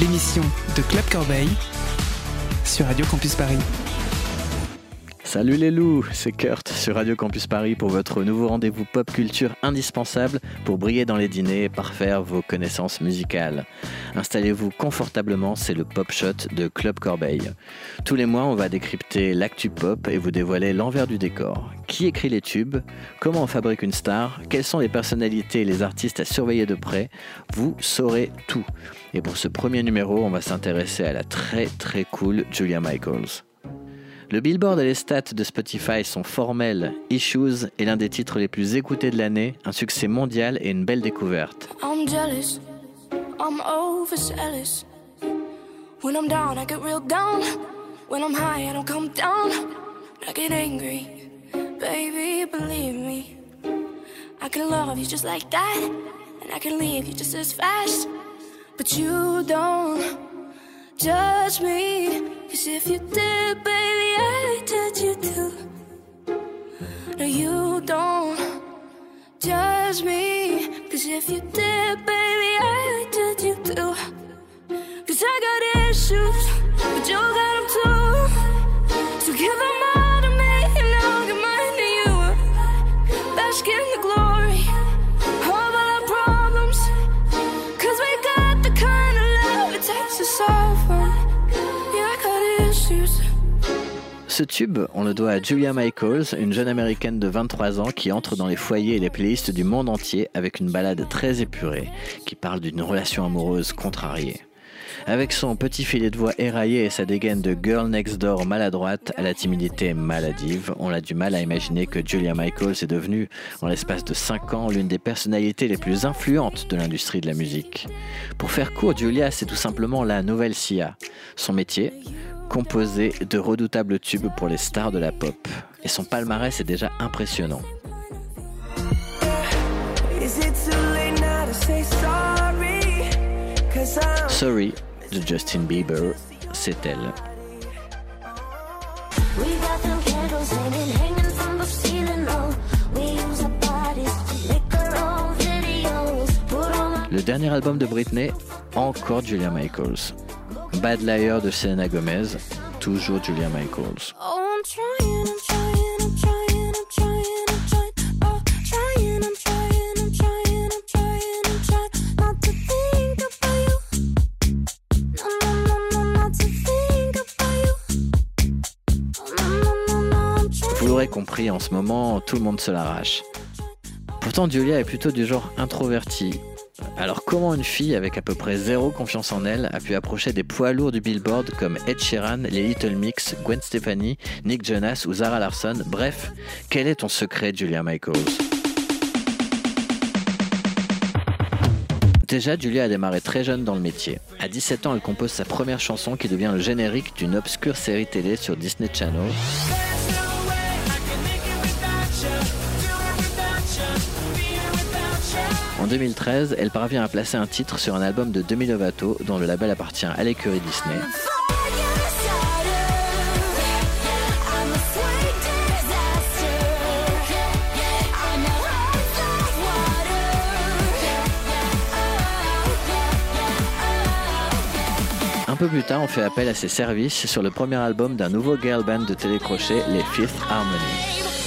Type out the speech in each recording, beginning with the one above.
L'émission de Club Corbeil sur Radio Campus Paris. Salut les loups, c'est Kurt sur Radio Campus Paris pour votre nouveau rendez-vous pop culture indispensable pour briller dans les dîners et parfaire vos connaissances musicales. Installez-vous confortablement, c'est le Pop Shot de Club Corbeil. Tous les mois, on va décrypter l'actu pop et vous dévoiler l'envers du décor. Qui écrit les tubes? Comment on fabrique une star? Quelles sont les personnalités et les artistes à surveiller de près? Vous saurez tout. Et pour ce premier numéro, on va s'intéresser à la très très cool Julia Michaels. Le Billboard et les stats de Spotify sont formels. Issues est l'un des titres les plus écoutés de l'année, un succès mondial et une belle découverte. I'm jealous, I'm overzealous. When I'm down, I get real down. When I'm high, I don't come down. I get angry, baby, believe me. I can love you just like that, and I can leave you just as fast. But you don't judge me. Cause if you did, baby, I judge you too. No, you don't judge me. Cause if you did, baby, Ce tube, on le doit à Julia Michaels, une jeune américaine de 23 ans qui entre dans les foyers et les playlists du monde entier avec une balade très épurée qui parle d'une relation amoureuse contrariée. Avec son petit filet de voix éraillé et sa dégaine de girl next door maladroite à la timidité maladive, on a du mal à imaginer que Julia Michaels est devenue, en l'espace de 5 ans, l'une des personnalités les plus influentes de l'industrie de la musique. Pour faire court, Julia, c'est tout simplement la nouvelle Sia. Son métier? Composer de redoutables tubes pour les stars de la pop. Et son palmarès est déjà impressionnant. Sorry? De Justin Bieber, c'est elle. Oh, Le dernier album de Britney, encore Julia Michaels. Bad Liar de Selena Gomez, toujours Julia Michaels. Vous l'aurez compris, en ce moment, tout le monde se l'arrache. Pourtant, Julia est plutôt du genre introverti. Alors comment une fille avec à peu près zéro confiance en elle a pu approcher des poids lourds du Billboard comme Ed Sheeran, les Little Mix, Gwen Stefani, Nick Jonas ou Zara Larsson? Bref, quel est ton secret, Julia Michaels? Déjà, Julia a démarré très jeune dans le métier. À 17 ans, elle compose sa première chanson qui devient le générique d'une obscure série télé sur Disney Channel. En 2013, elle parvient à placer un titre sur un album de Demi Lovato dont le label appartient à l'écurie Disney. Un peu plus tard, on fait appel à ses services sur le premier album d'un nouveau girl band de télécrochet, les Fifth Harmony.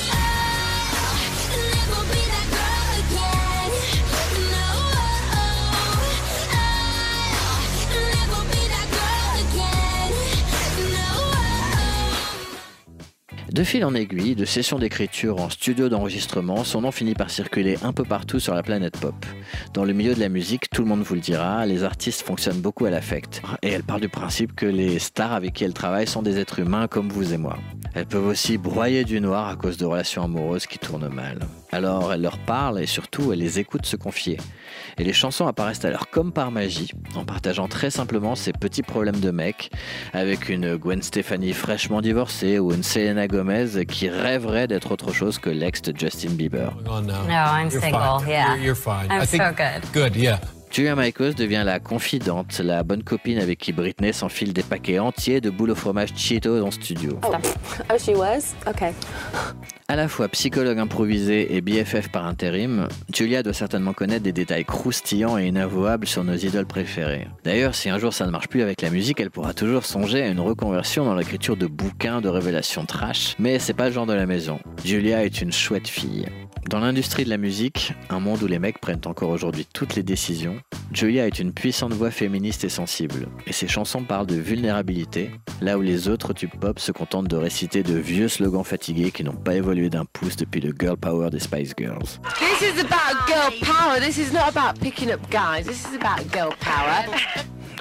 De fil en aiguille, de sessions d'écriture en studio d'enregistrement, son nom finit par circuler un peu partout sur la planète pop. Dans le milieu de la musique, tout le monde vous le dira, les artistes fonctionnent beaucoup à l'affect. Et elle part du principe que les stars avec qui elle travaille sont des êtres humains comme vous et moi. Elles peuvent aussi broyer du noir à cause de relations amoureuses qui tournent mal. Alors elle leur parle et surtout elle les écoute se confier. Et les chansons apparaissent alors comme par magie, en partageant très simplement ses petits problèmes de mec, avec une Gwen Stefani fraîchement divorcée ou une Selena Gomez qui rêverait d'être autre chose que l'ex de Justin Bieber. now. No, I'm single, yeah. You're, fine. I'm I think, so good. Good, yeah. Julia Michaels devient la confidente, la bonne copine avec qui Britney s'enfile des paquets entiers de boules au fromage Cheetos en studio. Oh, she was? Okay. À la fois psychologue improvisé et BFF par intérim, Julia doit certainement connaître des détails croustillants et inavouables sur nos idoles préférées. D'ailleurs, si un jour ça ne marche plus avec la musique, elle pourra toujours songer à une reconversion dans l'écriture de bouquins de révélations trash, mais c'est pas le genre de la maison. Julia est une chouette fille. Dans l'industrie de la musique, un monde où les mecs prennent encore aujourd'hui toutes les décisions, Julia est une puissante voix féministe et sensible, et ses chansons parlent de vulnérabilité, là où les autres tubes pop se contentent de réciter de vieux slogans fatigués qui n'ont pas évolué d'un pouce depuis le girl power des Spice Girls. This is about girl power. This is not about picking up guys. This is about girl power.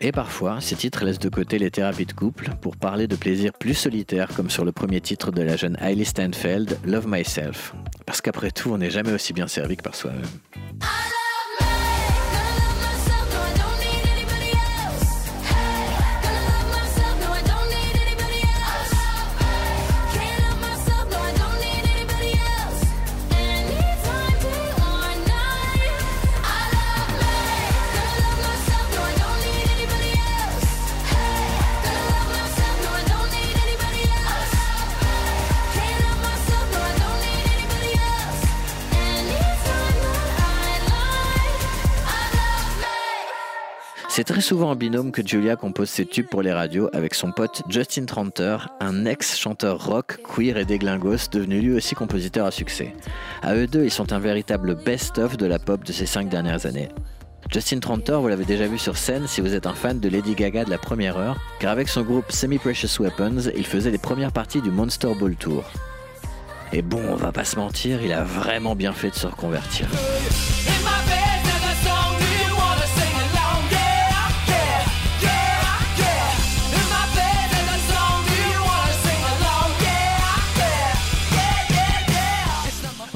Et parfois, ces titres laissent de côté les thérapies de couple pour parler de plaisirs plus solitaires, comme sur le premier titre de la jeune Hailey Steinfeld, Love Myself. Parce qu'après tout, on n'est jamais aussi bien servi que par soi-même. C'est très souvent en binôme que Julia compose ses tubes pour les radios avec son pote Justin Tranter, un ex-chanteur rock, queer et déglingos devenu lui aussi compositeur à succès. À eux deux, ils sont un véritable best-of de la pop de ces cinq dernières années. Justin Tranter, vous l'avez déjà vu sur scène si vous êtes un fan de Lady Gaga de la première heure, car avec son groupe Semi Precious Weapons, il faisait les premières parties du Monster Ball Tour. Et bon, on va pas se mentir, il a vraiment bien fait de se reconvertir.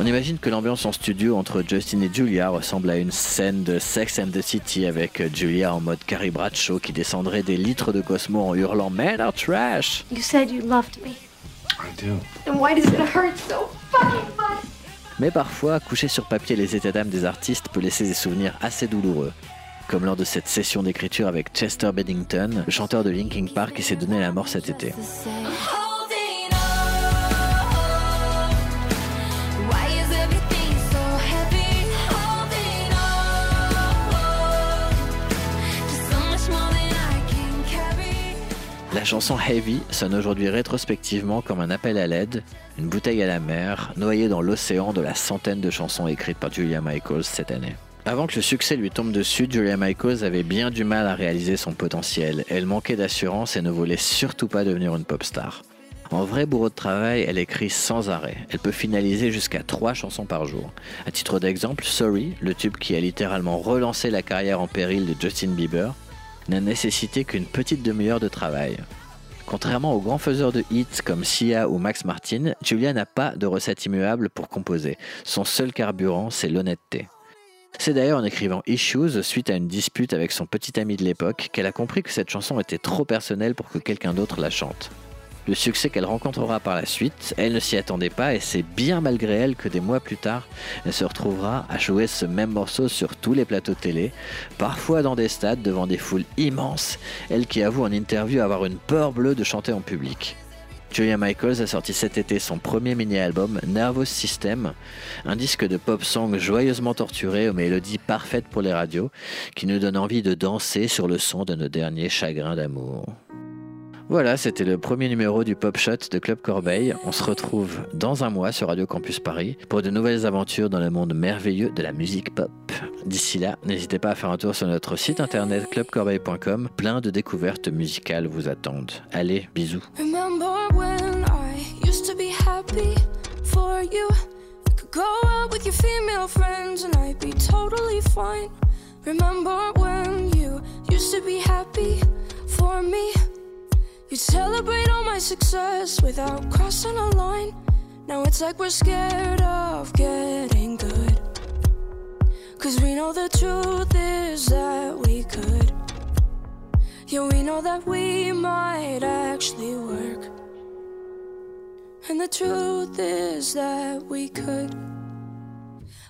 On imagine que l'ambiance en studio entre Justin et Julia ressemble à une scène de Sex and the City avec Julia en mode Carrie Bradshaw qui descendrait des litres de Cosmo en hurlant Men are trash. You said you loved me. I do. Then why does it hurt so fucking much? Mais parfois, coucher sur papier les états d'âme des artistes peut laisser des souvenirs assez douloureux. Comme lors de cette session d'écriture avec Chester Bennington, le chanteur de Linkin Park qui s'est donné la mort cet été. La chanson Heavy sonne aujourd'hui rétrospectivement comme un appel à l'aide, une bouteille à la mer, noyée dans l'océan de la centaine de chansons écrites par Julia Michaels cette année. Avant que le succès lui tombe dessus, Julia Michaels avait bien du mal à réaliser son potentiel. Elle manquait d'assurance et ne voulait surtout pas devenir une pop star. En vrai bourreau de travail, elle écrit sans arrêt. Elle peut finaliser jusqu'à trois chansons par jour. À titre d'exemple, Sorry, le tube qui a littéralement relancé la carrière en péril de Justin Bieber, n'a nécessité qu'une petite demi-heure de travail. Contrairement aux grands faiseurs de hits comme Sia ou Max Martin, Julia n'a pas de recette immuable pour composer. Son seul carburant, c'est l'honnêteté. C'est d'ailleurs en écrivant Issues, suite à une dispute avec son petit ami de l'époque, qu'elle a compris que cette chanson était trop personnelle pour que quelqu'un d'autre la chante. Le succès qu'elle rencontrera par la suite, elle ne s'y attendait pas et c'est bien malgré elle que des mois plus tard, elle se retrouvera à jouer ce même morceau sur tous les plateaux télé, parfois dans des stades devant des foules immenses, elle qui avoue en interview avoir une peur bleue de chanter en public. Julia Michaels a sorti cet été son premier mini-album Nervous System, un disque de pop song joyeusement torturé aux mélodies parfaites pour les radios, qui nous donne envie de danser sur le son de nos derniers chagrins d'amour. Voilà, c'était le premier numéro du Pop Shot de Club Corbeil. On se retrouve dans un mois sur Radio Campus Paris pour de nouvelles aventures dans le monde merveilleux de la musique pop. D'ici là, n'hésitez pas à faire un tour sur notre site internet clubcorbeil.com. Plein de découvertes musicales vous attendent. Allez, bisous. You'd celebrate all my success without crossing a line. Now it's like we're scared of getting good. Cause we know the truth is that we could. Yeah, we know that we might actually work. And the truth is that we could.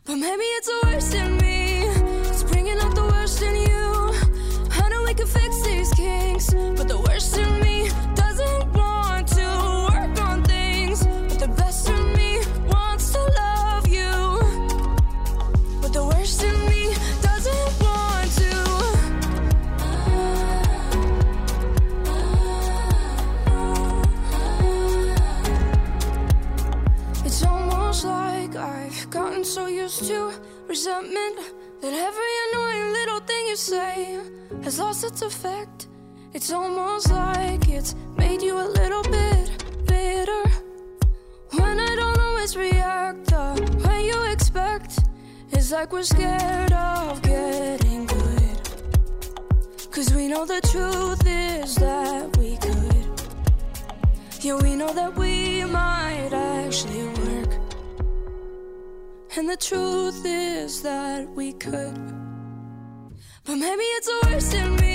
But maybe it's the worst in me. It's bringing out the worst in you. I know we can fix these kinks. But the worst resentment that every annoying little thing you say has lost its effect. It's almost like it's made you a little bit bitter. When I don't always react the way you expect, it's like we're scared of getting good. Cause we know the truth is that we could. Yeah, we know that we might actually work. And the truth is that we could. But maybe it's worse than me.